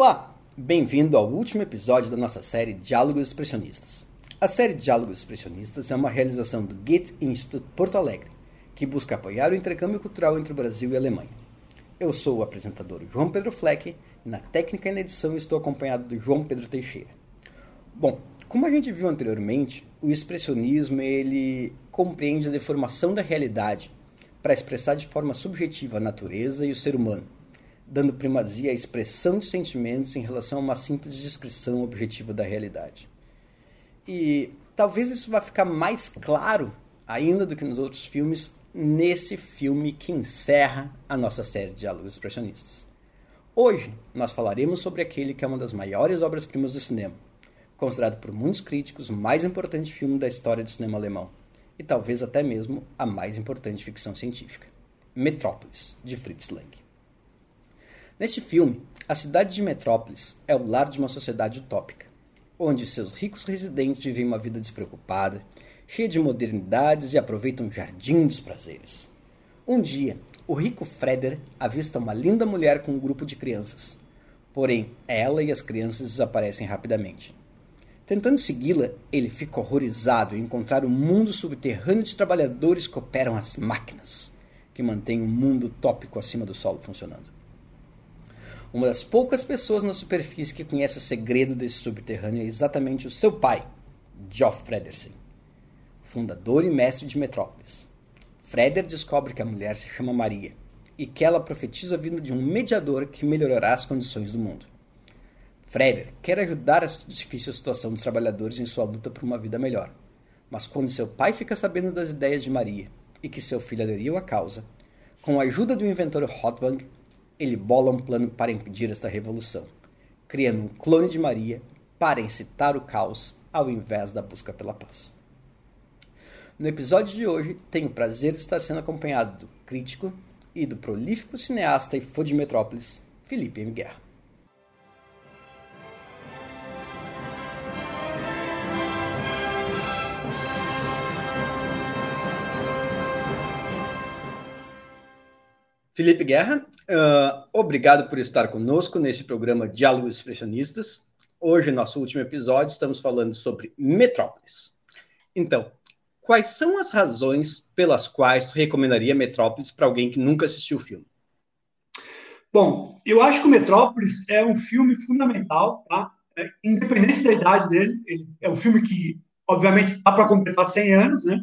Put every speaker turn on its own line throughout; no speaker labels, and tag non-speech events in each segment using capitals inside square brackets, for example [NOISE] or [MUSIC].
Olá, bem-vindo ao último episódio da nossa série Diálogos Expressionistas. A série Diálogos Expressionistas é uma realização do Goethe Institute Porto Alegre, que busca apoiar o intercâmbio cultural entre o Brasil e a Alemanha. Eu sou o apresentador João Pedro Fleck e na técnica e na edição estou acompanhado do João Pedro Teixeira. Bom, como a gente viu anteriormente, o expressionismo ele compreende a deformação da realidade para expressar de forma subjetiva a natureza e o ser humano dando primazia à expressão de sentimentos em relação a uma simples descrição objetiva da realidade. E talvez isso vá ficar mais claro ainda do que nos outros filmes nesse filme que encerra a nossa série de diálogos expressionistas. Hoje nós falaremos sobre aquele que é uma das maiores obras-primas do cinema, considerado por muitos críticos o mais importante filme da história do cinema alemão e talvez até mesmo a mais importante ficção científica, Metrópolis, de Fritz Lang. Neste filme, a cidade de Metrópolis é o lar de uma sociedade utópica, onde seus ricos residentes vivem uma vida despreocupada, cheia de modernidades e aproveitam um jardim dos prazeres. Um dia, o rico Freder avista uma linda mulher com um grupo de crianças. Porém, ela e as crianças desaparecem rapidamente. Tentando segui-la, ele fica horrorizado em encontrar um mundo subterrâneo de trabalhadores que operam as máquinas, que mantêm o um mundo utópico acima do solo funcionando. Uma das poucas pessoas na superfície que conhece o segredo desse subterrâneo é exatamente o seu pai, Geoff Fredersen, fundador e mestre de Metrópolis. Freder descobre que a mulher se chama Maria e que ela profetiza a vinda de um mediador que melhorará as condições do mundo. Freder quer ajudar a difícil situação dos trabalhadores em sua luta por uma vida melhor. Mas quando seu pai fica sabendo das ideias de Maria e que seu filho aderiu à causa, com a ajuda do inventor Hotwang, ele bola um plano para impedir esta revolução, criando um clone de Maria para incitar o caos ao invés da busca pela paz. No episódio de hoje, tenho o prazer de estar sendo acompanhado do crítico e do prolífico cineasta e fã de Metrópolis, Felipe M. Guerra. Felipe Guerra, uh, obrigado por estar conosco nesse programa Diálogos Expressionistas. Hoje, nosso último episódio, estamos falando sobre Metrópolis. Então, quais são as razões pelas quais recomendaria Metrópolis para alguém que nunca assistiu o filme?
Bom, eu acho que o Metrópolis é um filme fundamental, tá? É, independente da idade dele, ele é um filme que, obviamente, está para completar 100 anos, né?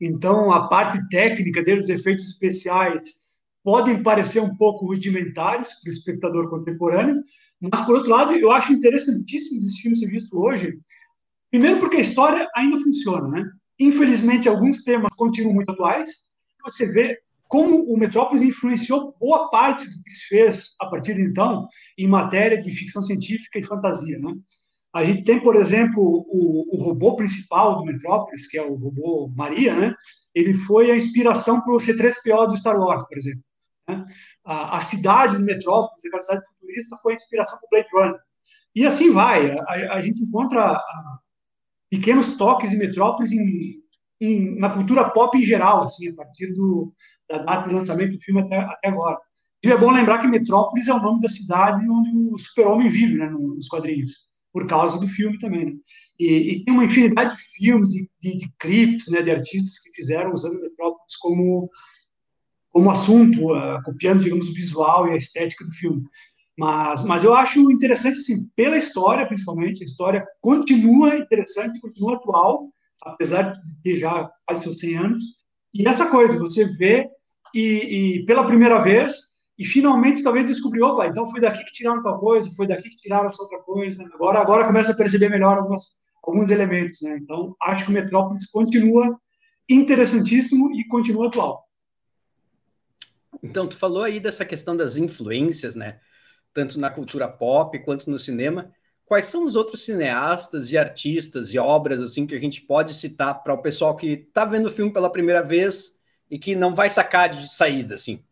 Então, a parte técnica dele, os efeitos especiais, podem parecer um pouco rudimentares para o espectador contemporâneo, mas, por outro lado, eu acho interessantíssimo desse filme ser visto hoje, primeiro porque a história ainda funciona, né? Infelizmente, alguns temas continuam muito atuais, você vê como o Metrópolis influenciou boa parte do que se fez a partir de então em matéria de ficção científica e fantasia, né? A gente tem, por exemplo, o, o robô principal do Metrópolis, que é o robô Maria, né? Ele foi a inspiração para o C-3PO do Star Wars, por exemplo. Né? A, a, cidade de Metrópolis, a cidade futurista, foi a inspiração para Blade Runner. E assim vai. A, a gente encontra pequenos toques de Metrópolis em, em, na cultura pop em geral, assim, a partir do, da data de lançamento do filme até, até agora. E é bom lembrar que Metrópolis é o nome da cidade onde o super-homem vive, né, nos quadrinhos, por causa do filme também. Né? E, e, tem uma infinidade de filmes, de, de, de clipes, né, de artistas que fizeram usando Metrópolis como como assunto, uh, copiando, digamos, o visual e a estética do filme. Mas, mas eu acho interessante, assim, pela história, principalmente, a história continua interessante, continua atual, apesar de ter já quase seus 100 anos. E essa coisa, você vê e, e pela primeira vez, e finalmente talvez descobriu, opa, então foi daqui que tiraram tal coisa, foi daqui que tiraram essa outra coisa. Agora, agora começa a perceber melhor algumas, alguns elementos, né? Então, acho que o Metrópolis continua interessantíssimo e continua atual.
Então, tu falou aí dessa questão das influências, né? Tanto na cultura pop quanto no cinema. Quais são os outros cineastas e artistas e obras assim que a gente pode citar para o pessoal que está vendo o filme pela primeira vez e que não vai sacar de saída, assim?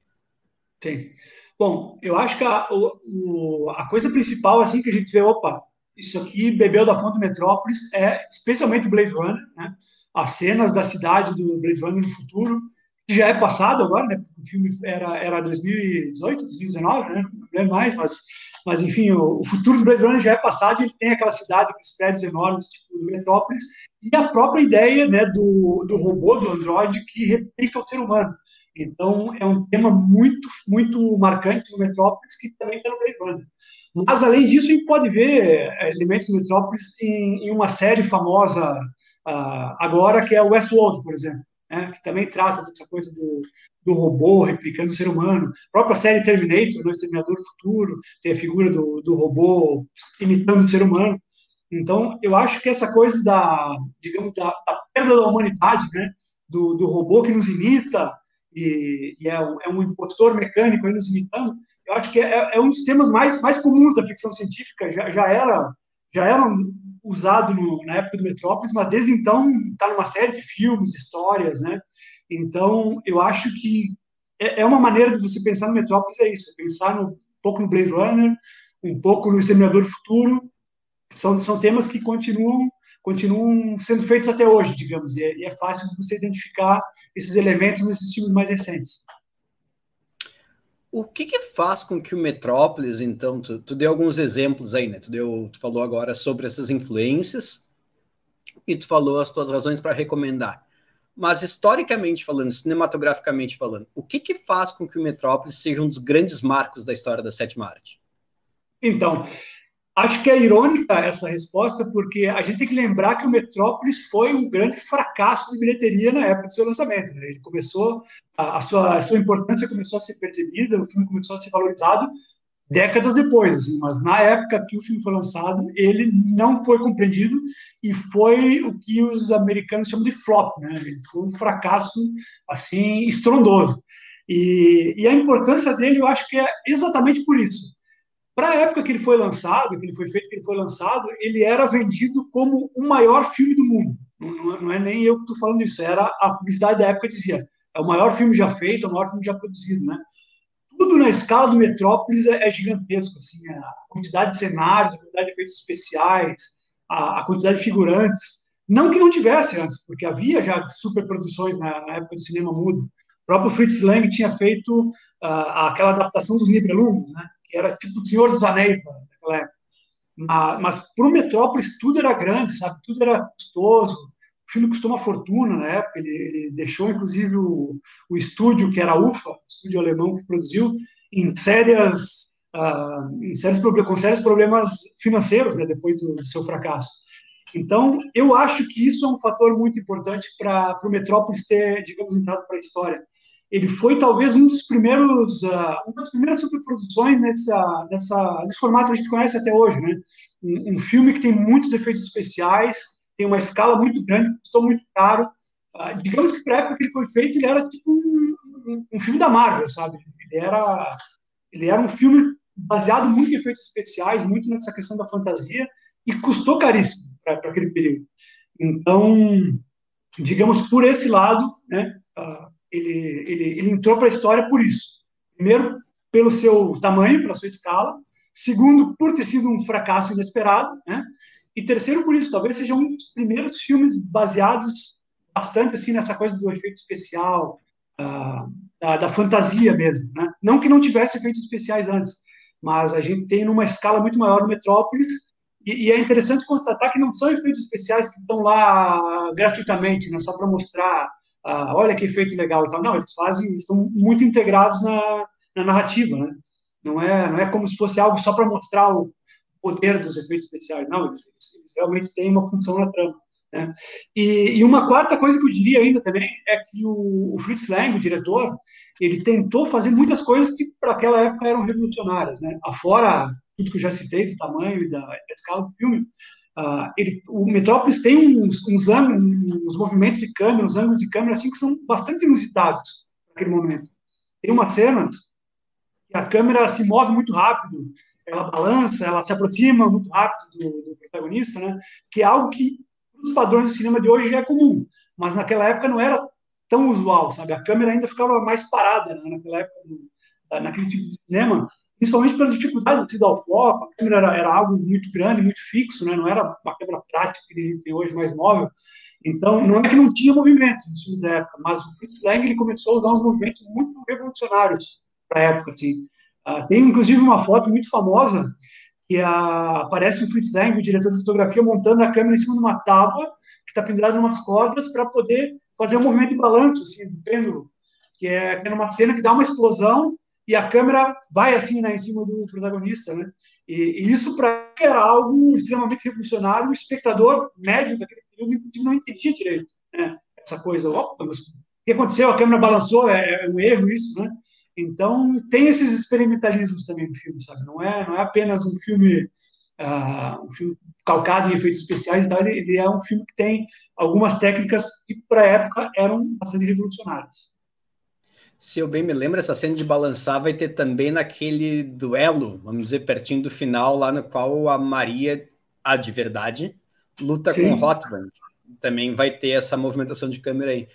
Sim. Bom, eu acho que a, o, a coisa principal assim que a gente vê, opa, isso aqui bebeu da fonte Metrópolis é especialmente Blade Runner, né? As cenas da cidade do Blade Runner no futuro, já é passado agora, né? Porque o filme era, era 2018, 2019, né? Não lembro mais, mas mas enfim, o, o futuro do Blade Runner já é passado e ele tem aquela cidade com os prédios enormes, tipo Metrópolis, e a própria ideia né, do, do robô, do androide, que replica o ser humano. Então, é um tema muito, muito marcante no Metrópolis, que também está no Blade Runner. Mas, além disso, a gente pode ver é, elementos do Metrópolis em, em uma série famosa uh, agora, que é o Westworld, por exemplo, né, que também trata dessa coisa do, do robô replicando o ser humano. A própria série Terminator, né, Exterminador do Futuro, tem a figura do, do robô imitando o ser humano. Então, eu acho que essa coisa da, digamos, da, da perda da humanidade, né, do, do robô que nos imita e, e é, um, é, um, impostor mecânico aí nos imitando, eu acho que é, é, um dos temas mais, mais comuns da ficção científica. Já, já era já era usado no, na época do Metrópolis, mas desde então está numa série de filmes, histórias, né? Então, eu acho que é, é uma maneira de você pensar no Metrópolis, é isso, é pensar no, um pouco no Blade Runner, um pouco no Exterminador Futuro, são, são temas que continuam continuam sendo feitos até hoje, digamos, e é, e é fácil você identificar esses elementos nesses filmes mais recentes.
O que, que, faz com que o Metrópolis, então, tu, tu deu alguns exemplos aí, né? Tu, deu, tu falou agora sobre essas influências e tu falou as tuas razões para recomendar. Mas historicamente falando, cinematograficamente falando, o que, que faz com que o Metrópolis seja um dos grandes marcos da história da sétima arte?
Então, acho que é irônica essa resposta, porque a gente tem que lembrar que o Metrópolis foi um grande fracasso de bilheteria na época do seu lançamento. Né? Ele começou, a, a, sua, a sua importância começou a ser percebida, o filme começou a ser valorizado décadas depois, assim, mas na época que o filme foi lançado, ele não foi compreendido e foi o que os americanos chamam de flop, né? Ele foi um fracasso assim estrondoso. E, e a importância dele, eu acho que é exatamente por isso. Para a época que ele foi lançado, que ele foi feito, que ele foi lançado, ele era vendido como o maior filme do mundo. Não, não é nem eu que estou falando isso, era a publicidade da época dizia. É o maior filme já feito, é o maior filme já produzido, né? tudo na escala do Metrópolis é, é gigantesco, assim, a quantidade de cenários, a quantidade de efeitos especiais, a, a, quantidade de figurantes. Não que não tivesse antes, porque havia já superproduções na, na época do cinema mudo. O próprio Fritz Lang tinha feito uh, aquela adaptação dos Nibelungos, né, era tipo o Senhor dos Anéis naquela época. Mas, mas para o Metrópolis tudo era grande, sabe? Tudo era custoso, filme custou uma fortuna na época, ele, ele deixou inclusive o, o estúdio, que era a UFA, o estúdio alemão que produziu, em sérias, uh, em sérios, com sérios problemas financeiros né, depois do, do, seu fracasso. Então, eu acho que isso é um fator muito importante para o Metrópolis ter, digamos, entrado para a história. Ele foi talvez um dos primeiros, uh, uma das primeiras superproduções nessa, nessa, nesse formato que a gente conhece até hoje, né? Um, um filme que tem muitos efeitos especiais, tem uma escala muito grande, custou muito caro. Uh, digamos que para a época que ele foi feito, ele era tipo um, um, um, filme da Marvel, sabe? Ele era, ele era um filme baseado muito em efeitos especiais, muito nessa questão da fantasia, e custou caríssimo para aquele período. Então, digamos, por esse lado, né, uh, ele, ele, ele entrou para a história por isso. Primeiro, pelo seu tamanho, pela sua escala. Segundo, por ter sido um fracasso inesperado, né? E terceiro, por isso, talvez seja um dos primeiros filmes baseados bastante assim nessa coisa do efeito especial, uh, da, da, fantasia mesmo. Né? Não que não tivesse efeitos especiais antes, mas a gente tem numa escala muito maior no Metrópolis, e, e é interessante constatar que não são efeitos especiais que estão lá gratuitamente, né, só para mostrar, uh, olha que efeito legal e tal. Não, eles fazem, estão muito integrados na, na narrativa, né? Não é, não é como se fosse algo só para mostrar o, poder dos efeitos especiais, não, eles, eles realmente têm uma função na trama. Né? E, e, uma quarta coisa que eu diria ainda também é que o, o Fritz Lang, o diretor, ele tentou fazer muitas coisas que para aquela época eram revolucionárias, né? Afora tudo que eu já citei do tamanho e da, da escala do filme, uh, ele, o Metrópolis tem uns, uns, uns movimentos de câmera, uns ângulos de câmera assim que são bastante inusitados naquele momento. Tem uma cena que a câmera se move muito rápido ela balança, ela se aproxima muito rápido do, do protagonista, né? Que é algo que os padrões do cinema de hoje já é comum, mas naquela época não era tão usual, sabe? A câmera ainda ficava mais parada né? naquela época, do, naquele tipo de cinema, principalmente pela dificuldade de se dar o foco. A câmera era, era, algo muito grande, muito fixo, né? Não era uma câmera prática que a gente tem hoje, mais móvel. Então, não é que não tinha movimento nos filmes da época, mas o Fritz Lang ele começou a usar uns movimentos muito revolucionários para a época, assim. Uh, tem inclusive uma foto muito famosa que a, aparece o Fritz Lang, o diretor de fotografia, montando a câmera em cima de uma tábua que está pendurada em umas cordas para poder fazer um movimento de balanço, assim, do pêndulo, que é, é uma cena que dá uma explosão e a câmera vai assim né, em cima do protagonista, né? E, e isso para era algo extremamente revolucionário. O espectador médio daquele período, inclusive, não entendia direito né? essa coisa. Opa, mas o que aconteceu? A câmera balançou, é, é um erro isso, né? Então tem esses experimentalismos também no filme, sabe? Não é não é apenas um filme uh, um filme calcado em efeitos especiais, tá? ele, ele é um filme que tem algumas técnicas que para a época eram bastante revolucionárias
se eu bem me lembro, essa cena de balançar vai ter também naquele duelo, vamos dizer, pertinho do final, lá no qual a Maria, a de verdade, luta Sim. com Hotman. Também vai ter essa movimentação de câmera aí.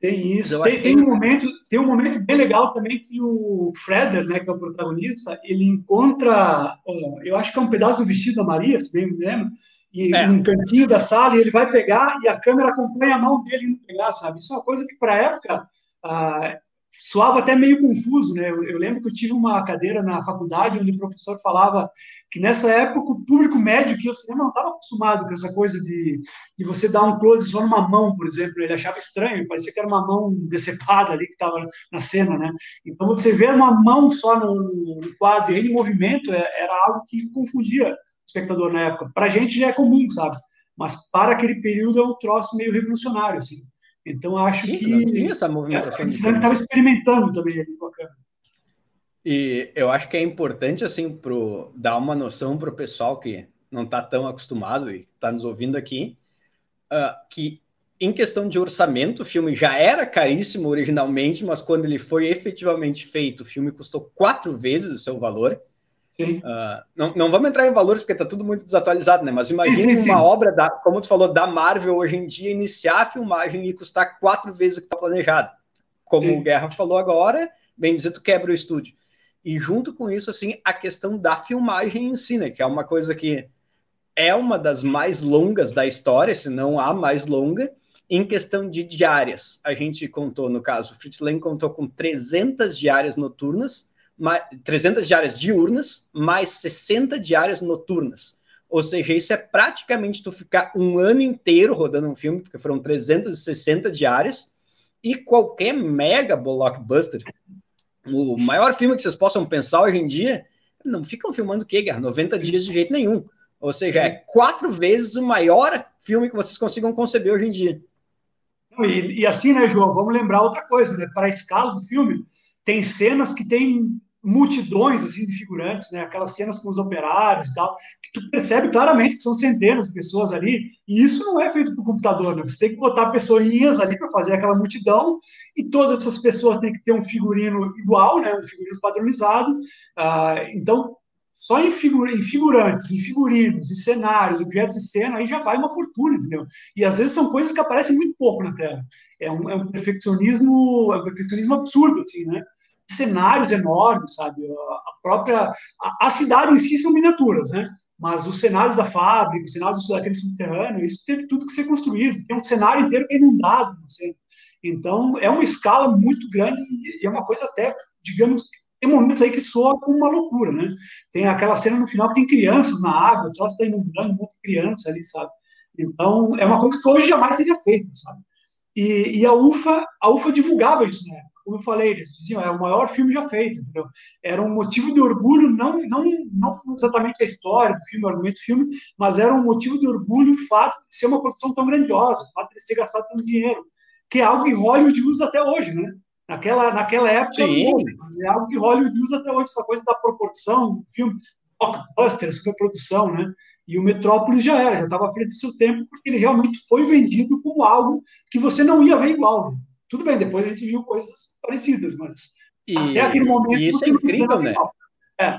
Tem isso. Tem, tem, um momento, tem um momento bem legal também que o Freder, né, que é o protagonista, ele encontra, eu acho que é um pedaço do vestido da Maria, se bem me lembro, e é. um cantinho da sala, e ele vai pegar e a câmera acompanha a mão dele indo pegar, sabe? Isso é uma coisa que para a época ah, soava até meio confuso, né? Eu, eu, lembro que eu tive uma cadeira na faculdade onde o professor falava que nessa época o público médio que o cinema não estava acostumado com essa coisa de, de você dar um close só numa mão, por exemplo. Ele achava estranho, parecia que era uma mão decepada ali que estava na cena, né? Então você ver uma mão só no, no quadro e em movimento é, era algo que confundia o espectador na época. Para a gente já é comum, sabe? Mas para aquele período é um troço meio revolucionário, assim. Então, acho Sim, que. Tinha essa movimentação. A estava experimentando também ali com a câmera.
E eu acho que é importante, assim, pro, dar uma noção para o pessoal que não está tão acostumado e está nos ouvindo aqui, uh, que em questão de orçamento, o filme já era caríssimo originalmente, mas quando ele foi efetivamente feito, o filme custou quatro vezes o seu valor. Uh, não, não vamos entrar em valores porque está tudo muito desatualizado, né? Mas imagine sim, sim, uma obra, da, como tu falou, da Marvel hoje em dia, iniciar a filmagem e custar quatro vezes o que está planejado. Como o Guerra falou agora, bem dizer, tu quebra o estúdio. E junto com isso, assim, a questão da filmagem em si, né? Que é uma coisa que é uma das mais longas da história, se não a mais longa, em questão de diárias. A gente contou, no caso, o Fritz Lang contou com 300 diárias noturnas, 300 diárias diurnas, mais 60 diárias noturnas. Ou seja, isso é praticamente tu ficar um ano inteiro rodando um filme, porque foram 360 diárias, e qualquer mega blockbuster, o maior filme que vocês possam pensar hoje em dia, não ficam filmando o quê, Guerra? 90 dias de jeito nenhum. Ou seja, é quatro vezes o maior filme que vocês consigam conceber hoje em dia.
E, e assim, né, João, vamos lembrar outra coisa, né? Para a escala do filme, tem cenas que tem multidões assim de figurantes, né? Aquelas cenas com os operários e tal, que tu percebe claramente que são centenas de pessoas ali, e isso não é feito por computador, né? Você tem que botar pessoinhas ali para fazer aquela multidão, e todas essas pessoas têm que ter um figurino igual, né? Um figurino padronizado. Ah, então, só em, em figurantes, em figurinos, em cenários, objetos de cena, aí já vai uma fortuna, entendeu? E às vezes são coisas que aparecem muito pouco na tela. É um, é um perfeccionismo, é um perfeccionismo absurdo, assim, né? Cenários enormes, sabe? A própria a, a, cidade em si são miniaturas, né? Mas os cenários da fábrica, os cenários daquele subterrâneo, isso teve tudo que ser construído. Tem um cenário inteiro inundado. Assim. Então, é uma escala muito grande e é uma coisa até, digamos, tem momentos aí que soa como uma loucura, né? Tem aquela cena no final que tem crianças na água, o troço está inundando, um monte de crianças ali, sabe? Então, é uma coisa que hoje jamais seria feita, sabe? E, e, a UFA, a UFA divulgava isso né? Como eu falei, eles diziam, é o maior filme já feito, entendeu? Era um motivo de orgulho, não, não, não exatamente a história do filme, o argumento do filme, mas era um motivo de orgulho o fato de ser uma produção tão grandiosa, o fato de ser gastado tanto dinheiro, que é algo que Hollywood usa até hoje, né? Naquela, naquela época, Sim. é algo que Hollywood usa até hoje, essa coisa da proporção do filme, blockbuster, superprodução, né? E o Metrópolis já era, já estava à frente do seu tempo, porque ele realmente foi vendido como algo que você não ia ver igual. Né? Tudo bem, depois a gente viu coisas parecidas, mas e, até aquele momento.
E isso é incrível, né?
É.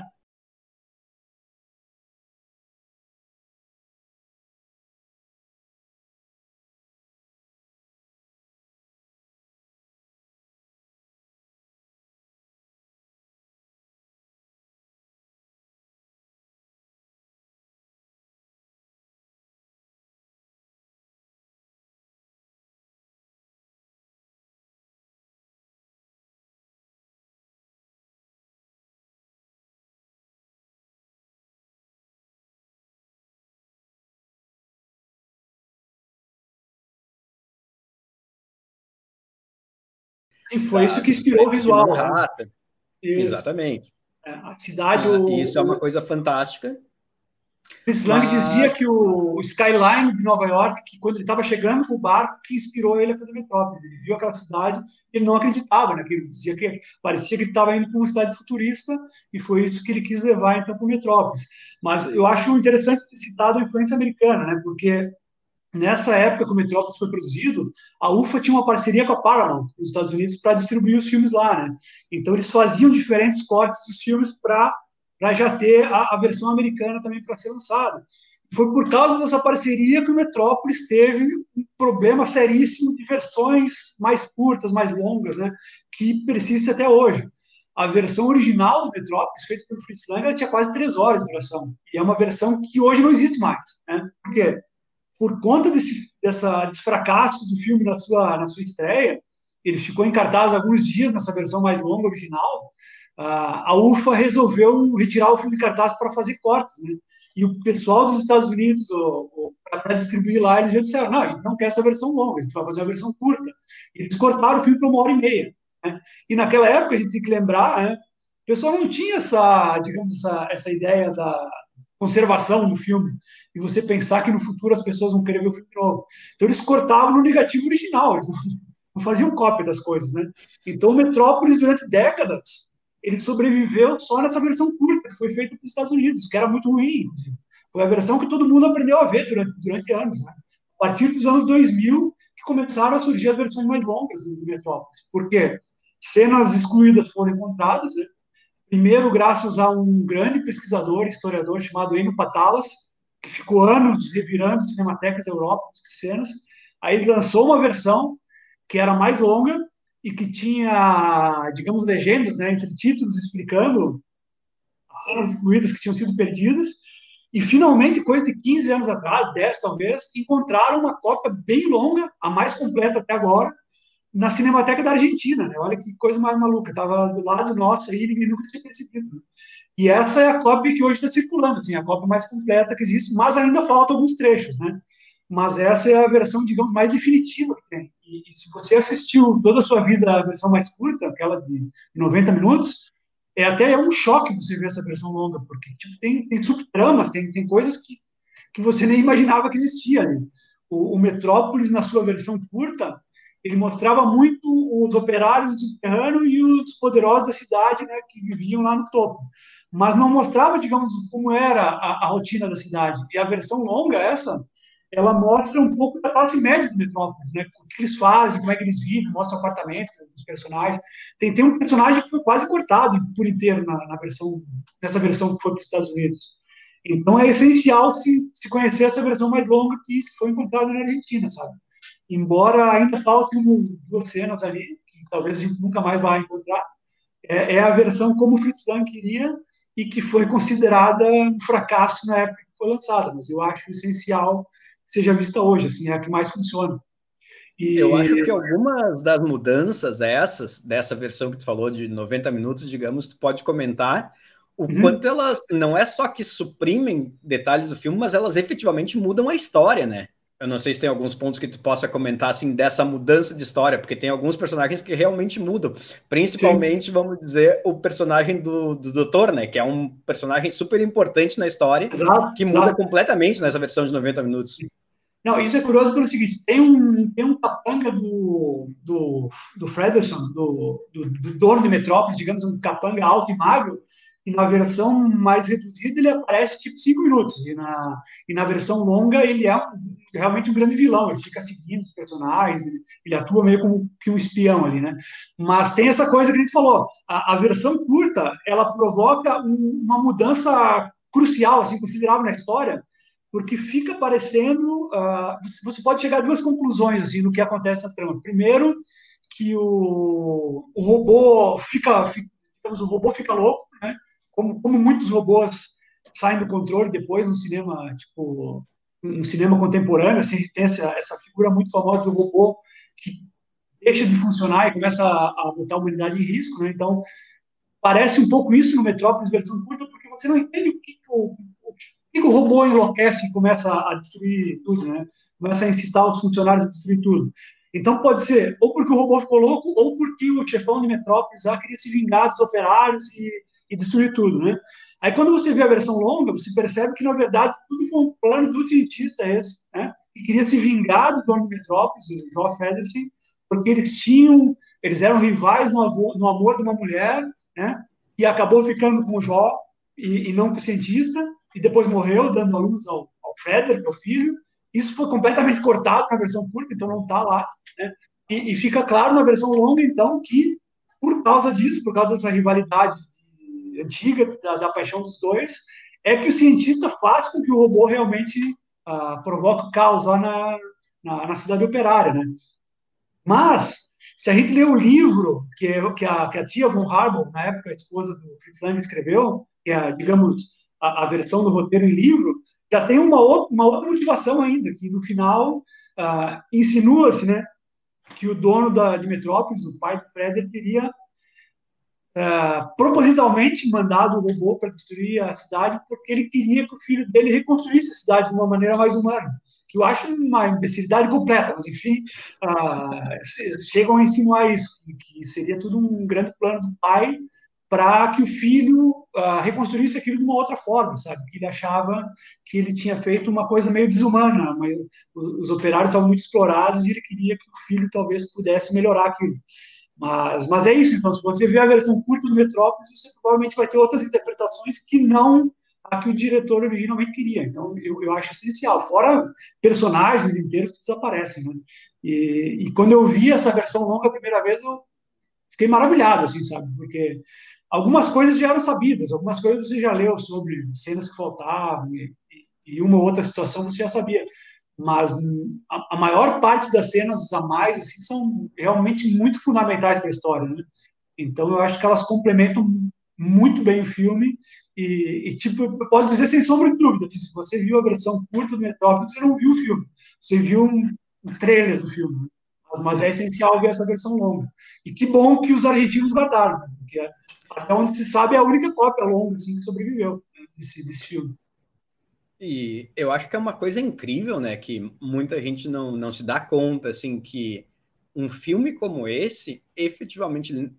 E foi isso que inspirou o visual.
Né? Exatamente.
É, a cidade.
Ah, o, isso é uma coisa fantástica.
Chris Lang Mas... dizia que o skyline de Nova York, que quando ele estava chegando com o barco, que inspirou ele a fazer Metrópolis. Ele viu aquela cidade, ele não acreditava naquilo. Né? dizia que parecia que ele estava indo para uma cidade futurista e foi isso que ele quis levar então para o Metrópolis. Mas eu acho interessante ter citado a influência americana, né? Porque nessa época que o Metrópolis foi produzido, a UFA tinha uma parceria com a Paramount nos Estados Unidos para distribuir os filmes lá, né? Então eles faziam diferentes cortes dos filmes para já ter a, a, versão americana também para ser lançada. Foi por causa dessa parceria que o Metrópolis teve um problema seríssimo de versões mais curtas, mais longas, né, que persiste até hoje. A versão original do Metrópolis, feita pelo Fritz Lang, tinha quase três horas de duração. E é uma versão que hoje não existe mais. Né? Por quê? Por conta desse, dessa, desse fracasso do filme na sua, na sua estreia, ele ficou em cartaz alguns dias nessa versão mais longa original, a UFA resolveu retirar o filme de cartaz para fazer cortes, né? E o pessoal dos Estados Unidos, para distribuir lá, eles já disseram: não, a gente não quer essa versão longa, a gente vai fazer uma versão curta. Eles cortaram o filme para uma hora e meia. Né? E naquela época, a gente tem que lembrar, né? o pessoal não tinha essa, digamos, essa, essa ideia da conservação do filme, e você pensar que no futuro as pessoas vão querer ver o filme novo. Então, eles cortavam no negativo original, eles não faziam cópia das coisas, né? Então, Metrópolis, durante décadas, ele sobreviveu só nessa versão curta que foi feita nos Estados Unidos, que era muito ruim. Inclusive. Foi a versão que todo mundo aprendeu a ver durante, durante anos. Né? A partir dos anos 2000 que começaram a surgir as versões mais longas do Metrópolis. Por quê? Cenas excluídas foram encontradas. Né? Primeiro, graças a um grande pesquisador, historiador chamado Enio Patalas, que ficou anos revirando cinematecas Europa, cenas. Aí ele lançou uma versão que era mais longa, e que tinha, digamos, legendas, né, entre títulos explicando as cenas excluídas que tinham sido perdidas. E finalmente, coisa de 15 anos atrás, 10 talvez, encontraram uma cópia bem longa, a mais completa até agora, na Cinemateca da Argentina. Né? Olha que coisa mais maluca, estava do lado nosso aí, ninguém nunca tinha percebido. E essa é a cópia que hoje está circulando, assim, a cópia mais completa que existe, mas ainda faltam alguns trechos, né? Mas essa é a versão, digamos, mais definitiva que tem. E, e, se você assistiu toda a sua vida a versão mais curta, aquela de 90 minutos, é até um choque você ver essa versão longa, porque tipo, tem, tem subtramas, tem, tem coisas que, que você nem imaginava que existia ali. O, o Metrópolis, na sua versão curta, ele mostrava muito os operários do subterrâneo e os poderosos da cidade, né, que viviam lá no topo. Mas não mostrava, digamos, como era a, a rotina da cidade. E a versão longa, essa, ela mostra um pouco da classe média de Metrópolis, né? O que eles fazem, como é que eles vivem, mostra o apartamento dos personagens. Tem, tem um personagem que foi quase cortado por inteiro na, na versão, nessa versão que foi para os Estados Unidos. Então é essencial se, se conhecer essa versão mais longa que, foi encontrada na Argentina, sabe? Embora ainda falte uma, duas cenas ali, que talvez a gente nunca mais vá encontrar, é, é a versão como o Fritz queria e que foi considerada um fracasso na época que foi lançada. Mas eu acho essencial seja vista hoje, assim, é a que mais funciona.
E... Eu acho que algumas das mudanças essas, dessa versão que tu falou de 90 minutos, digamos, tu pode comentar o uhum. quanto elas não é só que suprimem detalhes do filme, mas elas efetivamente mudam a história, né? Eu não sei se tem alguns pontos que tu possa comentar assim dessa mudança de história, porque tem alguns personagens que realmente mudam. Principalmente, Sim. vamos dizer, o personagem do, do doutor, né? Que é um personagem super importante na história, exato, que muda exato. completamente nessa versão de 90 minutos.
Não, isso é curioso pelo seguinte: tem um, tem um capanga do, do, do Frederson, do, do, do dono de Metrópolis, digamos, um capanga alto e magro, e na versão mais reduzida ele aparece tipo cinco minutos, e na, e na versão longa ele é realmente um grande vilão, ele fica seguindo os personagens, ele, ele, atua meio como que um espião ali, né? Mas tem essa coisa que a gente falou, a, a versão curta, ela provoca um, uma mudança crucial, assim, considerável na história, porque fica parecendo. Uh, você pode chegar a duas conclusões assim, no que acontece na trama. Primeiro, que o, o robô fica, fica, digamos, o robô fica louco? Como, como muitos robôs saem do controle depois no cinema, tipo, no cinema contemporâneo, assim, tem essa, essa figura muito famosa do robô que deixa de funcionar e começa a, a botar a humanidade em risco, né? Então, parece um pouco isso no Metrópolis versão curta, porque você não entende o que o que o robô enlouquece e começa a destruir tudo, né? Começa a incitar os funcionários a destruir tudo. Então pode ser ou porque o robô ficou louco, ou porque o chefão de Metrópolis lá queria se vingar dos operários e, e destruir tudo, né? Aí quando você vê a versão longa, você percebe que na verdade tudo foi um plano do cientista esse, né? Que queria se vingar do dono de Metrópolis, o Joe Federson, porque eles tinham, eles eram rivais no, avô, no amor de uma mulher, né? E acabou ficando com o Jó e, e, não com o cientista, e depois morreu dando a luz ao, ao Frederick, o filho. Isso foi completamente cortado na versão curta, então não está lá. Né? E, e, fica claro na versão longa, então, que por causa disso, por causa dessa rivalidade de, antiga, da, da, paixão dos dois, é que o cientista faz com que o robô realmente uh, provoque o caos lá na, na, na, cidade operária. Né? Mas, se a gente lê o livro que, que, a, que a tia von Harbour, na época a esposa do Fritz Lang, escreveu, que é, digamos, a, a versão do roteiro em livro, já tem uma outra, uma outra motivação ainda, que no final uh, insinua-se né, que o dono da, de Metrópolis, o pai do Frederick, teria uh, propositalmente mandado o robô para destruir a cidade porque ele queria que o filho dele reconstruísse a cidade de uma maneira mais humana. Que eu acho uma imbecilidade completa, mas enfim, uh, chegam a insinuar isso, que seria tudo um grande plano do pai para que o filho uh, reconstruísse aquilo de uma outra forma, sabe? Que ele achava que ele tinha feito uma coisa meio desumana, mas os operários estavam muito explorados e ele queria que o filho talvez pudesse melhorar aquilo. Mas, mas é isso, então, se você ver a versão curta do Metrópolis, você provavelmente vai ter outras interpretações que não a que o diretor originalmente queria. Então, eu, eu acho essencial, fora personagens inteiros que desaparecem, né? E, e quando eu vi essa versão longa a primeira vez, eu fiquei maravilhado, assim, sabe? Porque Algumas coisas já eram sabidas, algumas coisas você já leu sobre cenas que faltavam e, e uma ou outra situação você já sabia. Mas a, maior parte das cenas a mais assim, são realmente muito fundamentais para a história. Né? Então eu acho que elas complementam muito bem o filme e, e, tipo, eu posso dizer sem sombra de dúvida, assim, se você viu a versão curta do Metrópolis, você não viu o filme, você viu um, um trailer do filme, mas, mas, é essencial ver essa versão longa. E que bom que os argentinos guardaram, né? porque até onde se sabe, é a única cópia longa assim, que sobreviveu né, desse, desse filme.
E eu acho que é uma coisa incrível, né? Que muita gente não, não se dá conta, assim, que um filme como esse, efetivamente,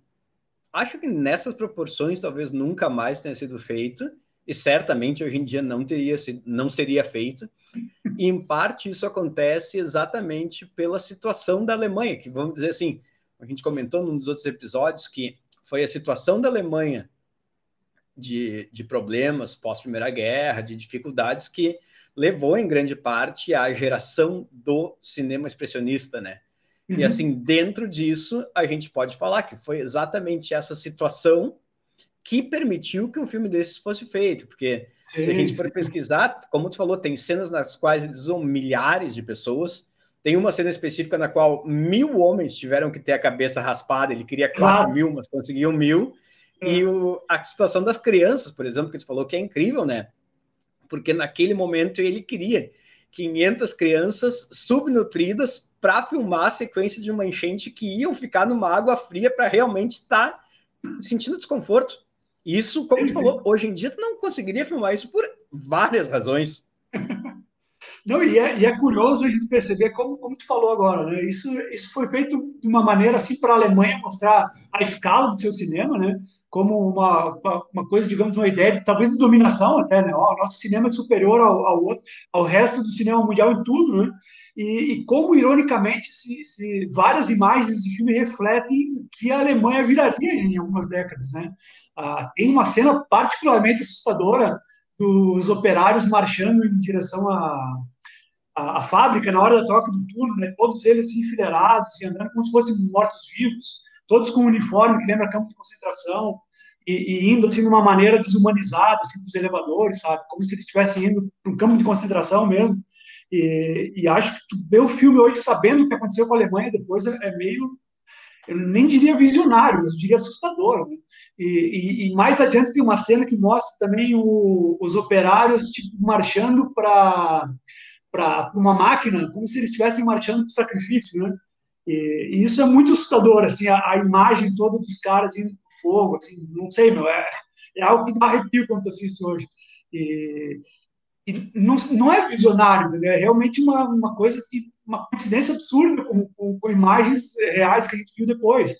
acho que nessas proporções talvez nunca mais tenha sido feito, e certamente hoje em dia não teria sido, não seria feito. E em parte isso acontece exatamente pela situação da Alemanha, que vamos dizer assim, a gente comentou num dos outros episódios que foi a situação da Alemanha de, de problemas pós-Primeira Guerra, de dificuldades que levou em grande parte à geração do cinema expressionista, né? Uhum. E assim, dentro disso, a gente pode falar que foi exatamente essa situação que permitiu que um filme desses fosse feito, porque sim, se a gente for pesquisar, como tu falou, tem cenas nas quais eles usam milhares de pessoas, tem uma cena específica na qual mil homens tiveram que ter a cabeça raspada. Ele queria quatro mil, mas conseguiu mil. É. E o, a situação das crianças, por exemplo, que você falou que é incrível, né? Porque naquele momento ele queria 500 crianças subnutridas para filmar a sequência de uma enchente que iam ficar numa água fria para realmente estar tá sentindo desconforto. Isso, como tu falou, hoje em dia tu não conseguiria filmar isso por várias razões. [LAUGHS]
Não, e é, e é, curioso a gente perceber, como, como tu falou agora, né? Isso, isso foi feito de uma maneira assim para a Alemanha mostrar a escala do seu cinema, né? Como uma, uma coisa, digamos, uma ideia, de, talvez de dominação até, né? Ó, nosso cinema é superior ao, ao, outro, ao resto do cinema mundial em tudo, né? E, e como, ironicamente, se, se, várias imagens desse filme refletem que a Alemanha viraria em algumas décadas, né? Ah, tem uma cena particularmente assustadora dos operários marchando em direção à, à, à, fábrica na hora da troca do turno, né? todos eles enfileirados e andando como se fossem mortos-vivos, todos com uniforme que lembra campo de concentração, e, e, indo assim de uma maneira desumanizada, assim, os elevadores, sabe? Como se eles estivessem indo para um campo de concentração mesmo. E, e, acho que tu vê o filme hoje sabendo o que aconteceu com a Alemanha depois é, é meio eu nem diria visionário, mas eu diria assustador. Né? E, e, mais adiante tem uma cena que mostra também o, os operários tipo, marchando para uma máquina, como se eles estivessem marchando para o sacrifício, né? E, e, isso é muito assustador, assim, a, a imagem toda dos caras indo para o fogo, assim, não sei, meu, é, é algo que dá arrepio quando tu assiste hoje. E, não, não é visionário, né? é realmente uma, uma coisa que uma coincidência absurda com, com, com, imagens reais que a gente viu depois.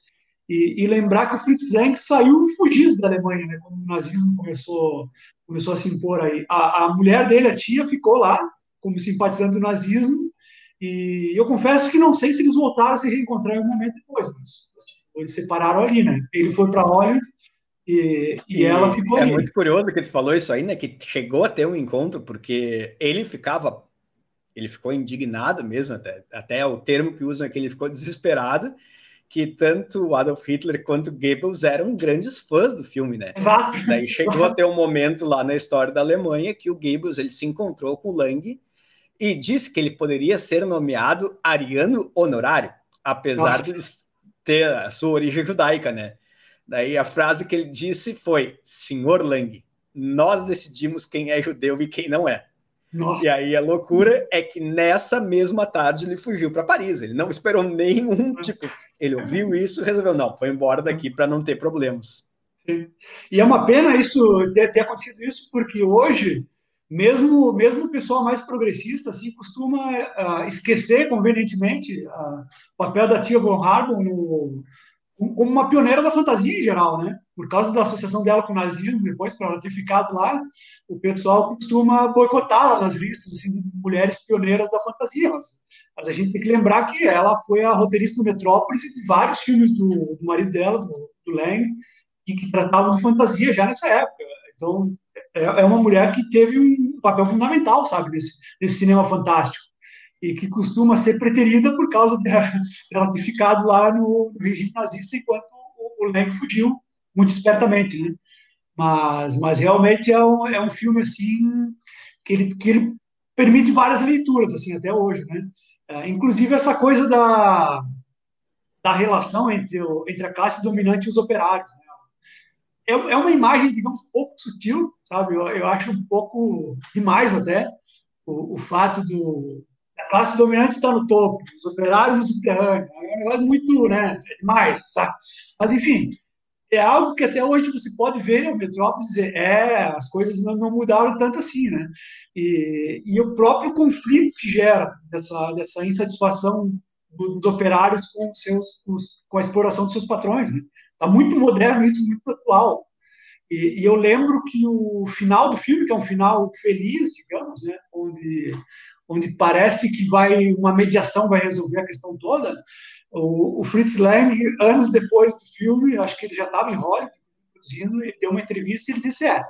E, e, lembrar que o Fritz Lang saiu fugido da Alemanha, né, quando o nazismo começou, começou a se impor aí. A, a mulher dele, a tia, ficou lá como simpatizante do nazismo, e eu confesso que não sei se eles voltaram a se reencontrar em algum momento depois, mas eles separaram ali, né? Ele foi para Hollywood e, e, e, ela ficou
é
ali.
É muito curioso que tu falou isso aí, né? Que chegou a ter um encontro, porque ele ficava, ele ficou indignado mesmo, até, até o termo que usam é que ele ficou desesperado, que tanto Adolf Hitler quanto Goebbels eram grandes fãs do filme, né?
Exato.
Daí chegou Exato. a ter um momento lá na história da Alemanha que o Goebbels ele se encontrou com o Lang e disse que ele poderia ser nomeado ariano honorário, apesar Nossa. de ter a sua origem [LAUGHS] judaica, né? Daí a frase que ele disse foi: Senhor Lang, nós decidimos quem é judeu e quem não é. Nossa. E aí a loucura é que nessa mesma tarde ele fugiu para Paris. Ele não esperou nenhum tipo. Ele ouviu isso e resolveu: não, foi embora daqui para não ter problemas.
Sim. E é uma pena isso ter, ter acontecido isso, porque hoje, mesmo, mesmo o pessoal mais progressista assim, costuma uh, esquecer convenientemente uh, o papel da tia von Harbour no, como uma pioneira da fantasia em geral, né? Por causa da associação dela com o nazismo, depois, para ela ter ficado lá, o pessoal costuma boicotá-la nas listas assim, de mulheres pioneiras da fantasia. Mas, mas, a gente tem que lembrar que ela foi a roteirista do Metrópolis e de vários filmes do, do marido dela, do, do Lang, e que tratavam de fantasia já nessa época. Então, é, é uma mulher que teve um papel fundamental, sabe, nesse, nesse cinema fantástico e que costuma ser preterida por causa [LAUGHS] dela ter ficado lá no, no regime nazista enquanto o, o Lang fugiu muito espertamente, né? Mas, mas realmente é um, é um filme assim que ele, que ele permite várias leituras assim até hoje, né? É, inclusive essa coisa da, da relação entre, o, entre a classe dominante e os operários. Né? É, é uma imagem, digamos, pouco sutil, sabe? Eu, eu acho um pouco demais até o, o fato do, classe dominante está no topo, os operários no subterrâneo. É um negócio muito, né? É demais, sabe? Mas, enfim, é algo que até hoje você pode ver o Metrópolis dizer, é, as coisas não, não mudaram tanto assim, né? E, e, o próprio conflito que gera dessa, dessa insatisfação dos operários com, seus, com a exploração dos seus patrões, né? Está muito moderno isso, muito atual. E, e, eu lembro que o final do filme, que é um final feliz, digamos, né? Onde onde parece que vai uma mediação vai resolver a questão toda. O, o Fritz Lang, anos depois do filme, acho que ele já estava em Hollywood produzindo, ele deu uma entrevista e ele disse: É,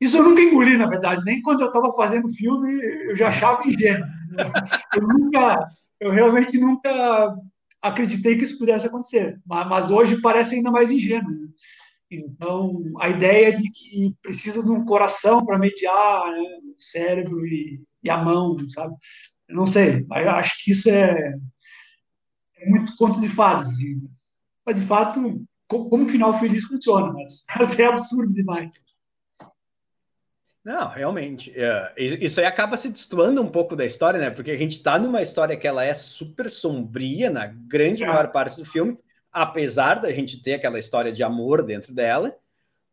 isso eu nunca engoli, na verdade, nem quando eu estava fazendo filme eu já achava ingênuo. [LAUGHS] Eu nunca, eu realmente nunca acreditei que isso pudesse acontecer, mas, hoje parece ainda mais ingênuo. Né? Então, a ideia de que precisa de um coração para mediar né, o cérebro e, e, a mão, sabe? Eu não sei, acho que isso é, é muito conto de fadas. Assim. Mas, de fato, como final feliz funciona, mas [LAUGHS] é absurdo demais.
Não, realmente. É, isso aí acaba se destoando um pouco da história, né? Porque a gente está numa história que ela é super sombria na grande é. maior parte do filme, apesar da gente ter aquela história de amor dentro dela,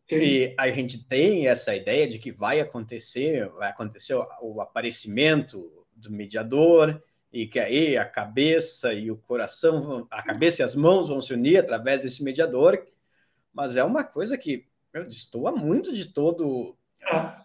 Sim. e a gente tem essa ideia de que vai acontecer, vai acontecer o, aparecimento do mediador, e que aí a cabeça e o coração, a cabeça e as mãos vão se unir através desse mediador, mas é uma coisa que meu, destoa muito de todo.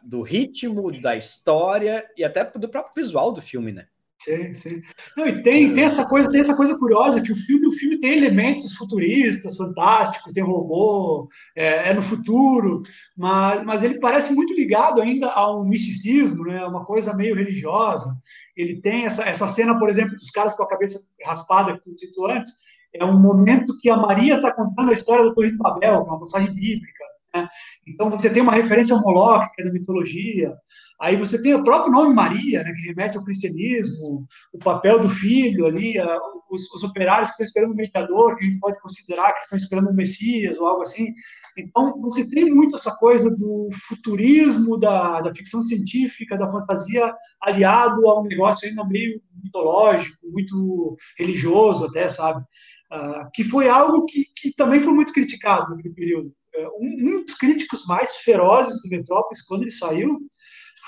Do ritmo da história e até do próprio visual do filme, né?
Sim, sim. Não, e tem, tem essa coisa, tem essa coisa curiosa que o filme, o filme tem elementos futuristas, fantásticos, tem robô, é, é no futuro, mas, mas ele parece muito ligado ainda a um misticismo, né? Uma coisa meio religiosa. Ele tem essa, essa cena, por exemplo, dos caras com a cabeça raspada que tu citou antes, é um momento que a Maria está contando a história do Torre de Babel, é uma passagem bíblica. Né? Então você tem uma referência é da mitologia. Aí você tem o próprio nome Maria, né, que remete ao cristianismo, o papel do filho ali, a, os, os, operários que estão esperando o mediador, que a gente pode considerar que estão esperando o Messias ou algo assim. Então, você tem muito essa coisa do futurismo, da, da ficção científica, da fantasia, aliado a um negócio ainda meio mitológico, muito religioso até, sabe? Uh, que foi algo que, que também foi muito criticado naquele período. Um, um dos críticos mais ferozes do Metrópolis, quando ele saiu,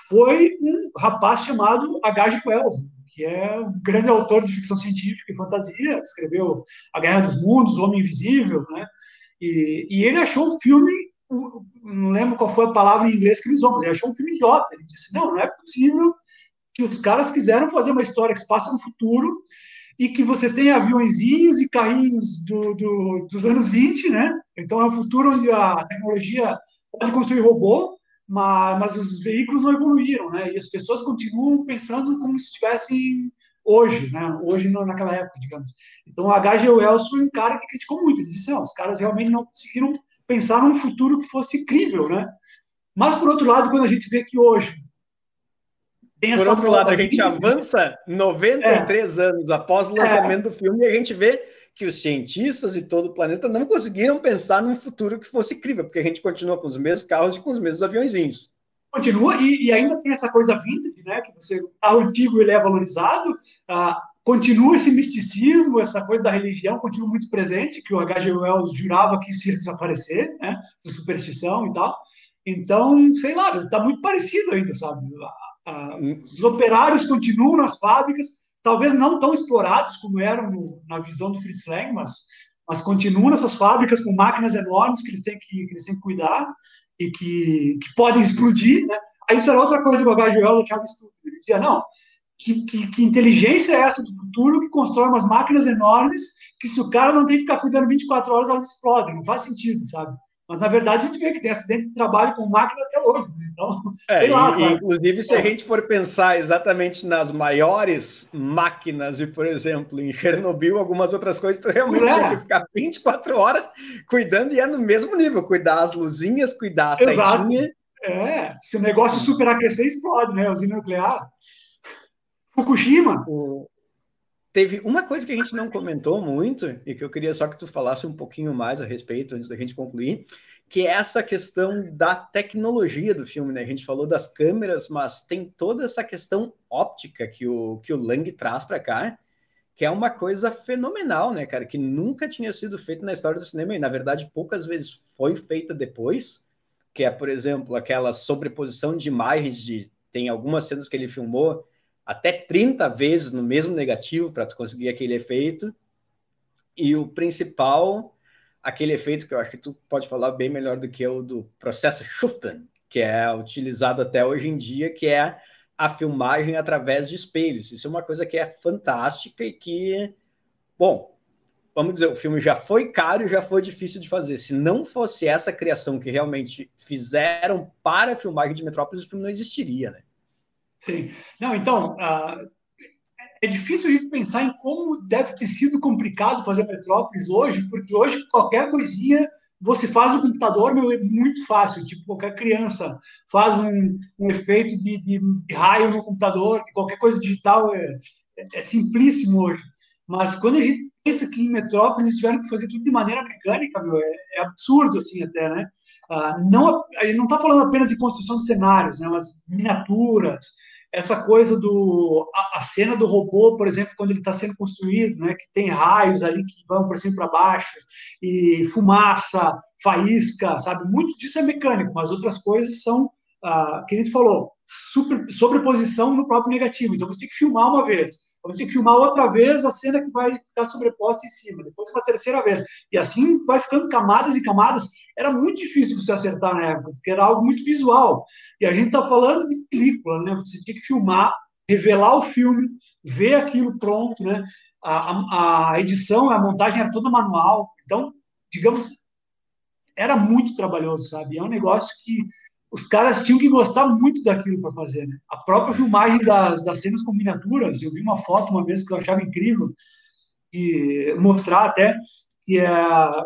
foi um rapaz chamado H.G. Wells, que é um grande autor de ficção científica e fantasia, escreveu A Guerra dos Mundos, O Homem Invisível, né? E, e ele achou um filme, não lembro qual foi a palavra em inglês que ele usou, mas ele achou um filme idiota. Ele disse: não, não é possível que os caras quiseram fazer uma história que se passa no futuro e que você tem aviãozinhos e carrinhos do, do, dos anos 20, né? Então é um futuro onde a tecnologia pode construir robô, mas, mas os veículos não evoluíram, né? E as pessoas continuam pensando como se estivessem hoje, né? Hoje naquela época, digamos. Então, o H.G. Wells foi um cara que criticou muito. Ele disse, não, os caras realmente não conseguiram pensar num futuro que fosse crível, né? Mas, por outro lado, quando a gente vê que hoje
tem. Por outro lado, a gente avança [LAUGHS] 93 é. anos após o lançamento é. do filme e a gente vê que os cientistas e todo o planeta não conseguiram pensar num futuro que fosse crível, porque a gente continua com os mesmos carros e com os mesmos aviãozinhos.
Continua, e, e ainda tem essa coisa vintage, né, que você, carro antigo ele é valorizado, ah, continua esse misticismo, essa coisa da religião continua muito presente, que o H.G. Wells jurava que isso ia desaparecer, né, essa superstição e tal. Então, sei lá, está muito parecido ainda, sabe? Os operários continuam nas fábricas, talvez não tão explorados como eram no, na visão do Fritz Lang, mas, mas continuam nessas fábricas com máquinas enormes que eles têm que, que eles têm que cuidar e que, que podem explodir, né? Aí isso era outra coisa que o. Wells achava estúpido. Ele dizia, não, que, que, que, inteligência é essa do futuro que constrói umas máquinas enormes que se o cara não tem que ficar cuidando 24 horas, elas explodem. Não faz sentido, sabe? Mas, na verdade, a gente vê que tem acidente de trabalho com máquina até hoje. Né? Então,
é, sei lá. E, inclusive, se a gente for pensar exatamente nas maiores máquinas, e, por exemplo, em Chernobyl, algumas outras coisas, tu realmente é. tinha que ficar 24 horas cuidando e é no mesmo nível. Cuidar as luzinhas, cuidar a Exato. setinha.
É, se o negócio superaquecer, explode, né? Usina nuclear. Fukushima.
O... Teve uma coisa que a gente não comentou muito e que eu queria só que tu falasse um pouquinho mais a respeito antes da gente concluir, que é essa questão da tecnologia do filme, né? A gente falou das câmeras, mas tem toda essa questão óptica que o, que o Lang traz para cá, que é uma coisa fenomenal, né, cara? Que nunca tinha sido feita na história do cinema e, na verdade, poucas vezes foi feita depois, que é, por exemplo, aquela sobreposição de imagens de... Tem algumas cenas que ele filmou até 30 vezes no mesmo negativo para tu conseguir aquele efeito. E o principal, aquele efeito que eu acho que tu pode falar bem melhor do que o do processo Schuften, que é utilizado até hoje em dia, que é a filmagem através de espelhos. Isso é uma coisa que é fantástica e que, bom, vamos dizer, o filme já foi caro e já foi difícil de fazer. Se não fosse essa criação que realmente fizeram para a filmagem de Metrópolis, o filme não existiria, né?
Sim. Não, então, uh, é difícil a gente pensar em como deve ter sido complicado fazer Metrópolis hoje, porque hoje qualquer coisinha você faz o computador, meu, é muito fácil. Tipo, qualquer criança faz um, um efeito de, de, de, raio no computador, qualquer coisa digital é, é, é, simplíssimo hoje. Mas quando a gente pensa que em Metrópolis tiveram que fazer tudo de maneira mecânica, meu, é, é absurdo, assim, até, né? Ah, não, não está falando apenas de construção de cenários, né, mas miniaturas, essa coisa do a, a, cena do robô, por exemplo, quando ele está sendo construído, né, que tem raios ali que vão para cima e para baixo e fumaça, faísca, sabe? Muito disso é mecânico, mas outras coisas são, ah, que a gente falou, super, sobreposição no próprio negativo. Então você tem que filmar uma vez, você tem que filmar outra vez a cena que vai ficar sobreposta em cima, depois uma terceira vez. E assim vai ficando camadas e camadas. Era muito difícil você acertar na época, porque era algo muito visual. E a gente está falando de película, né? Você tinha que filmar, revelar o filme, ver aquilo pronto, né? A, a, a edição, a montagem era toda manual. Então, digamos, era muito trabalhoso, sabe? É um negócio que os caras tinham que gostar muito daquilo para fazer. Né? A própria filmagem das, das cenas com miniaturas, eu vi uma foto uma vez que eu achava incrível, e mostrar até que é,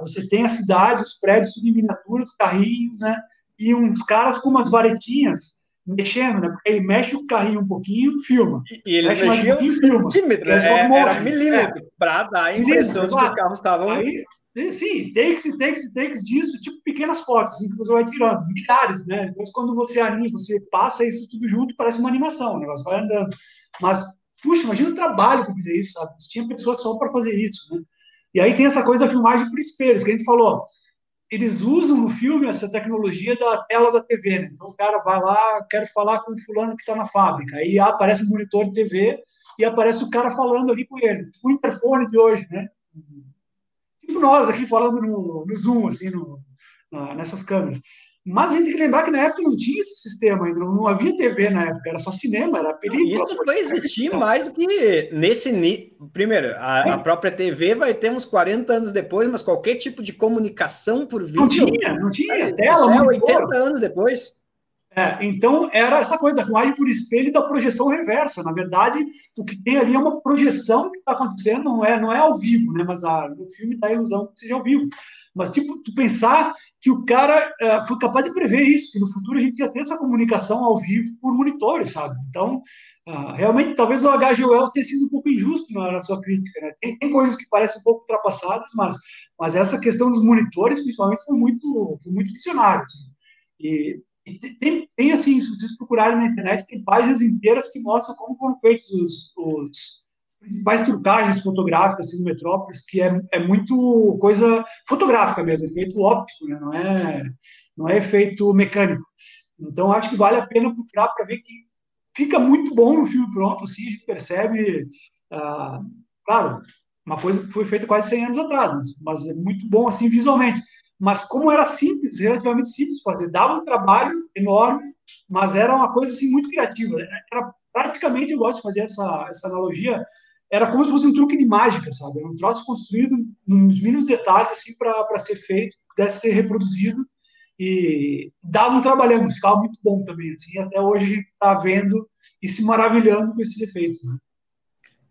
você tem a cidade, os prédios tudo em miniaturas, carrinhos, né? E uns caras com umas varetinhas mexendo, né? Porque aí mexe o carrinho um pouquinho, filma.
E eles mexe mexiam um centímetro, é, era milímetro, é. para dar a impressão de que os carros estavam...
Aí, Sim, takes e takes e takes disso, tipo pequenas fotos, assim, que você vai tirando, milhares, né? Depois, quando você anima, você passa isso tudo junto, parece uma animação, o negócio vai andando. Mas, puxa, imagina o trabalho para fazer isso, sabe? Tinha pessoas só para fazer isso, né? E aí tem essa coisa da filmagem por espelhos, que a gente falou. eles usam no filme essa tecnologia da tela da TV. Né? Então o cara vai lá, quero falar com o fulano que está na fábrica. Aí aparece um monitor de TV e aparece o cara falando ali com ele. O interfone de hoje, né? Tipo nós aqui falando no, no Zoom, assim, no, na, nessas câmeras. Mas a gente tem que lembrar que na época não tinha esse sistema ainda, não, havia TV na época, era só cinema, era película.
Isso foi existir mais do que nesse. Primeiro, a, a, própria TV vai ter uns 40 anos depois, mas qualquer tipo de comunicação por vídeo.
Não tinha, não tinha. É, tela,
é 80 anos depois.
É, então, era essa coisa da filmagem por espelho e da projeção reversa. Na verdade, o que tem ali é uma projeção que está acontecendo, não é, não é ao vivo, né? mas a, no filme dá a ilusão que seja ao vivo. Mas, tipo, tu pensar que o cara é, foi capaz de prever isso, que no futuro a gente ia ter essa comunicação ao vivo por monitores, sabe? Então, uh, realmente, talvez o H.G. Wells tenha sido um pouco injusto na, na sua crítica, né? Tem, tem, coisas que parecem um pouco ultrapassadas, mas, mas essa questão dos monitores, principalmente, foi muito, foi muito visionário, assim. E, e tem, tem, assim, se vocês procurarem na internet, tem páginas inteiras que mostram como foram feitos os, os principais trucagens fotográficas assim, no Metrópolis, que é, é muito coisa fotográfica mesmo, efeito óptico, né? não, é, não é efeito mecânico. Então, acho que vale a pena procurar para ver que fica muito bom no filme pronto, assim, a gente percebe, ah, claro, uma coisa que foi feita quase 100 anos atrás, mas, mas é muito bom, assim, visualmente. Mas como era simples, relativamente simples fazer, dava um trabalho enorme, mas era uma coisa, assim, muito criativa. Era praticamente, eu gosto de fazer essa, essa analogia, era como se fosse um truque de mágica, sabe? Era um troço construído nos mínimos detalhes, assim, para ser feito, pudesse ser reproduzido e dava um trabalhão musical muito bom também, assim, até hoje a gente está vendo e se maravilhando com esses efeitos, né?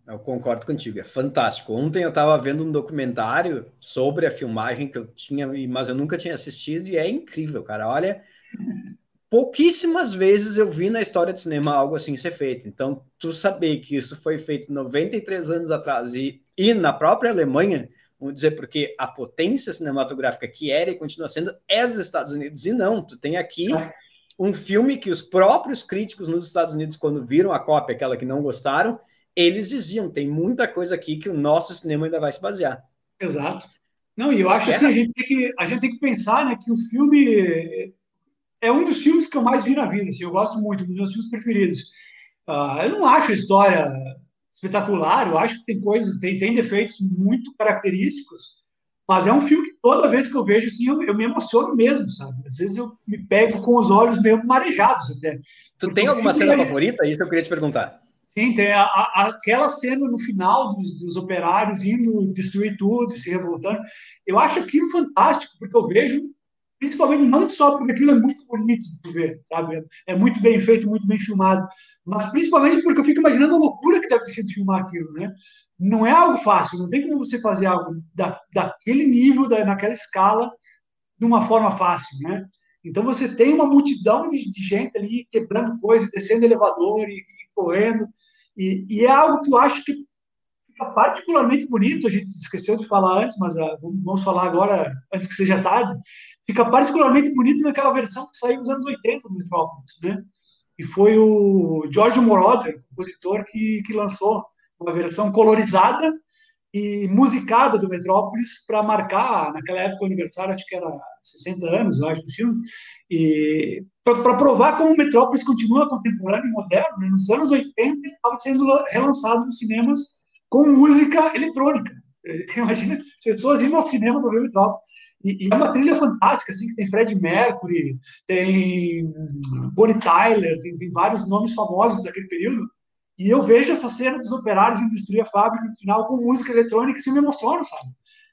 Eu concordo contigo, é fantástico. Ontem eu estava vendo um documentário sobre a filmagem que eu tinha, mas eu nunca tinha assistido e é incrível, cara. Olha, pouquíssimas vezes eu vi na história de cinema algo assim ser feito. Então, tu saber que isso foi feito 93 anos atrás e, e na própria Alemanha, vamos dizer, porque a potência cinematográfica que era e continua sendo é os Estados Unidos. E não, tu tem aqui um filme que os próprios críticos nos Estados Unidos, quando viram a cópia, aquela que não gostaram, eles diziam: tem muita coisa aqui que o nosso cinema ainda vai se basear.
Exato. Não, e eu acho é. assim, a gente, tem que, a gente tem que pensar né, que o filme é um dos filmes que eu mais vi na vida. Assim, eu gosto muito, um dos meus filmes preferidos. Uh, eu não acho a história espetacular, eu acho que tem coisas, tem, tem defeitos muito característicos, mas é um filme que toda vez que eu vejo, assim, eu, eu me emociono mesmo, sabe? Às vezes eu me pego com os olhos meio marejados até.
Tu tem alguma cena é... favorita? Isso eu queria te perguntar.
Sim, tem a, a, aquela cena no final dos, dos, operários indo destruir tudo, se revoltando. Eu acho aquilo fantástico, porque eu vejo principalmente não só porque aquilo é muito bonito de ver, sabe? É muito bem feito, muito bem filmado, mas principalmente porque eu fico imaginando a loucura que deve ter sido filmar aquilo, né? Não é algo fácil, não tem como você fazer algo da, daquele nível, da, naquela escala, de uma forma fácil, né? Então você tem uma multidão de, de gente ali quebrando coisas, descendo elevador e, e correndo, e, e, é algo que eu acho que fica particularmente bonito. A gente esqueceu de falar antes, mas uh, vamos, vamos falar agora, antes que seja tarde fica particularmente bonito naquela versão que saiu nos anos 80 do Metrópolis, né? E foi o George Moroder, compositor, que, que lançou uma versão colorizada e musicada do Metrópolis para marcar, naquela época, o aniversário, acho que era 60 anos, eu acho, do filme, e para provar como o Metrópolis continua contemporâneo e moderno. Né? Nos anos 80, ele estava sendo relançado nos cinemas com música eletrônica. [LAUGHS] Imagina, as pessoas indo ao cinema para ver o Metrópolis. E, e, é uma trilha fantástica, assim, que tem Fred Mercury, tem Bonnie Tyler, tem, tem, vários nomes famosos daquele período. E eu vejo essa cena dos operários em destruir a fábrica no final com música eletrônica e assim, me emociono, sabe?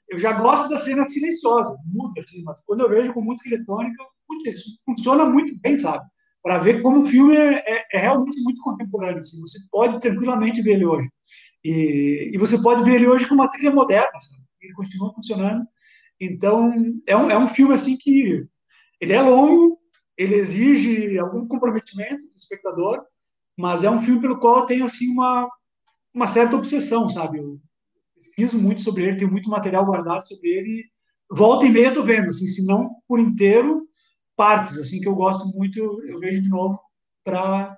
Eu já gosto da cena silenciosa, muda, assim, mas quando eu vejo com música eletrônica, putz, isso funciona muito bem, sabe? Para ver como o filme é, é, é, realmente muito contemporâneo. Assim, você pode tranquilamente ver ele hoje. E, e você pode ver ele hoje com uma trilha moderna, sabe? Ele continua funcionando então, é um, é um filme assim que ele é longo, ele exige algum comprometimento do espectador, mas é um filme pelo qual eu tenho assim uma, uma certa obsessão, sabe? Eu pesquiso muito sobre ele, tenho muito material guardado sobre ele, volta e meia tô vendo, assim, se não por inteiro, partes assim que eu gosto muito, eu, eu vejo de novo para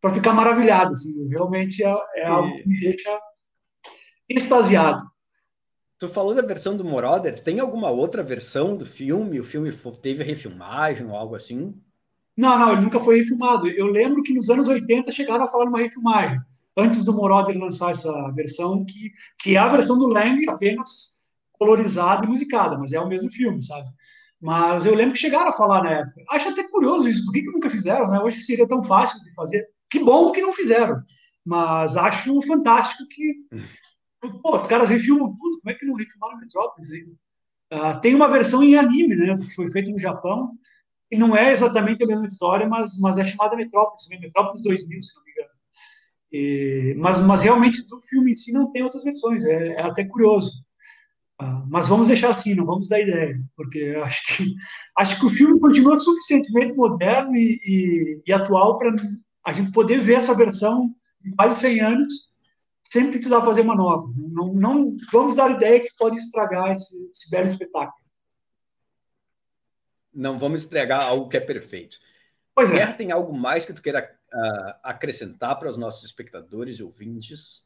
para ficar maravilhado, assim, realmente é, é algo que me deixa extasiado.
Tu falou da versão do Moroder, tem alguma outra versão do filme? O filme teve refilmagem ou algo assim?
Não, não, ele nunca foi refilmado. Eu lembro que nos anos 80 chegaram a falar numa refilmagem, antes do Moroder lançar essa versão, que, que é a versão do Lang apenas colorizada e musicada, mas é o mesmo filme, sabe? Mas eu lembro que chegaram a falar na época. Acho até curioso isso, por que, que nunca fizeram, né? Hoje seria tão fácil de fazer. Que bom que não fizeram. Mas acho fantástico que. Pô, os caras refilmam tudo, como é que não refilmaram Metrópolis? Uh, tem uma versão em anime, né? Que foi feita no Japão, e não é exatamente a mesma história, mas, mas é chamada Metrópolis, Metrópolis 2000, se não me engano. E, mas, mas realmente do filme em si não tem outras versões, é, é até curioso. Uh, mas vamos deixar assim, não vamos dar ideia, porque acho que, acho que o filme continua suficientemente moderno e, e, e atual para a gente poder ver essa versão de quase 100 anos sem precisar fazer uma nova. Não, não vamos dar ideia que pode estragar esse, esse belo espetáculo
não vamos entregar algo que é perfeito.
Pois é.
Guerra, tem algo mais que tu queira uh, acrescentar para os nossos espectadores e ouvintes?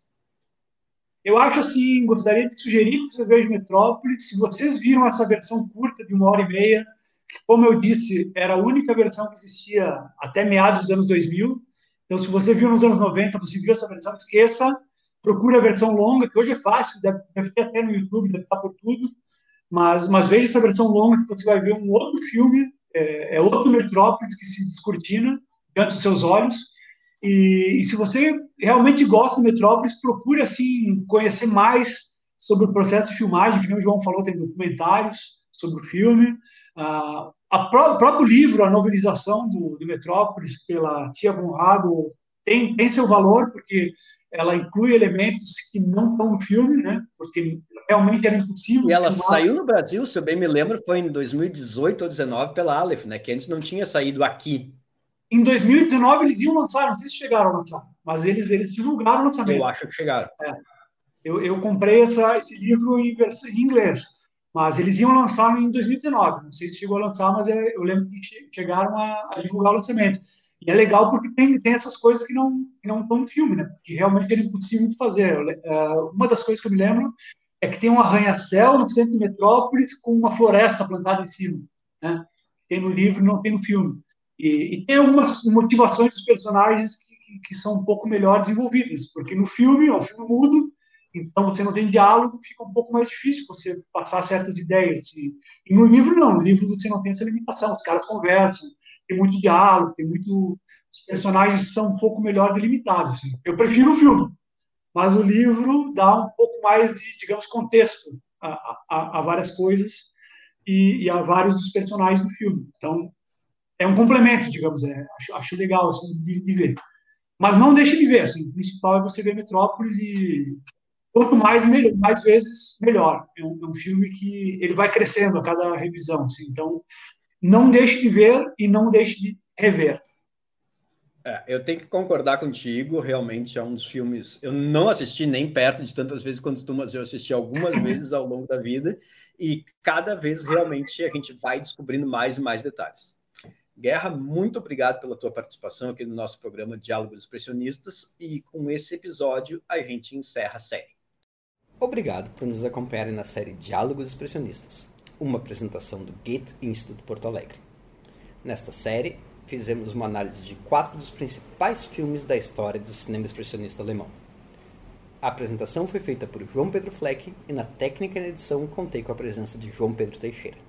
Eu acho assim, gostaria de sugerir que vocês vejam Metrópolis. Se vocês viram essa versão curta de uma hora e meia, que, como eu disse, era a única versão que existia até meados dos anos 2000. Então, se você viu nos anos 90, você viu essa versão, esqueça. Procure a versão longa, que hoje é fácil, deve, deve ter até no YouTube, deve estar por tudo. Mas, mas veja essa versão longa que você vai ver um outro filme, é, é outro Metrópolis que se descortina diante dos seus olhos. E, e, se você realmente gosta do Metrópolis, procure assim conhecer mais sobre o processo de filmagem, que nem o João falou, tem documentários sobre o filme. Ah, pró o próprio livro, a novelização do, do Metrópolis pela Tia Von Rado tem, tem seu valor, porque ela inclui elementos que não estão no filme, né? Porque realmente era impossível.
E ela saiu no Brasil, se eu bem me lembro, foi em 2018 ou 2019 pela Aleph, né? Que antes não tinha saído aqui.
Em 2019 eles iam lançar, não sei se chegaram a lançar, mas eles, eles divulgaram o lançamento.
Eu acho que chegaram.
É. Eu, eu comprei essa, esse livro em, em, inglês, mas eles iam lançar em 2019. Não sei se chegou a lançar, mas é, eu lembro que chegaram a, a divulgar o lançamento. E é legal porque tem, tem essas coisas que não, que não estão no filme, né? Que realmente era impossível de fazer. Uh, uma das coisas que eu me lembro é que tem um arranha-céu no centro de Metrópolis com uma floresta plantada em cima. Né? Tem no livro, não tem no filme. E, e tem algumas motivações dos personagens que, que, são um pouco melhor desenvolvidas, porque no filme é um filme mudo, então você não tem diálogo, fica um pouco mais difícil você passar certas ideias. E, e no livro não, no livro você não tem essa limitação, os caras conversam, tem muito diálogo, tem muito. Os personagens são um pouco melhor delimitados. Assim. Eu prefiro o filme, mas o livro dá um pouco mais de, digamos, contexto a, a, a várias coisas e, e, a vários dos personagens do filme. Então, é um complemento, digamos, é, acho, acho legal assim, de, de, ver. Mas não deixe de ver, assim, o principal é você ver Metrópolis e quanto mais, melhor, mais vezes, melhor. É um, é um, filme que ele vai crescendo a cada revisão, assim, então não deixe de ver e não deixe de rever.
É, eu tenho que concordar contigo, realmente é um dos filmes. Eu não assisti nem perto de tantas vezes quanto tu, mas eu assisti algumas [LAUGHS] vezes ao longo da vida, e cada vez realmente a gente vai descobrindo mais e mais detalhes. Guerra, muito obrigado pela tua participação aqui no nosso programa Diálogos Expressionistas, e com esse episódio a gente encerra a série. Obrigado por nos acompanharem na série Diálogos Expressionistas, uma apresentação do Goethe Instituto Porto Alegre. Nesta série, fizemos uma análise de quatro dos principais filmes da história do cinema expressionista alemão. A apresentação foi feita por João Pedro Fleck e na técnica e na edição contei com a presença de João Pedro Teixeira.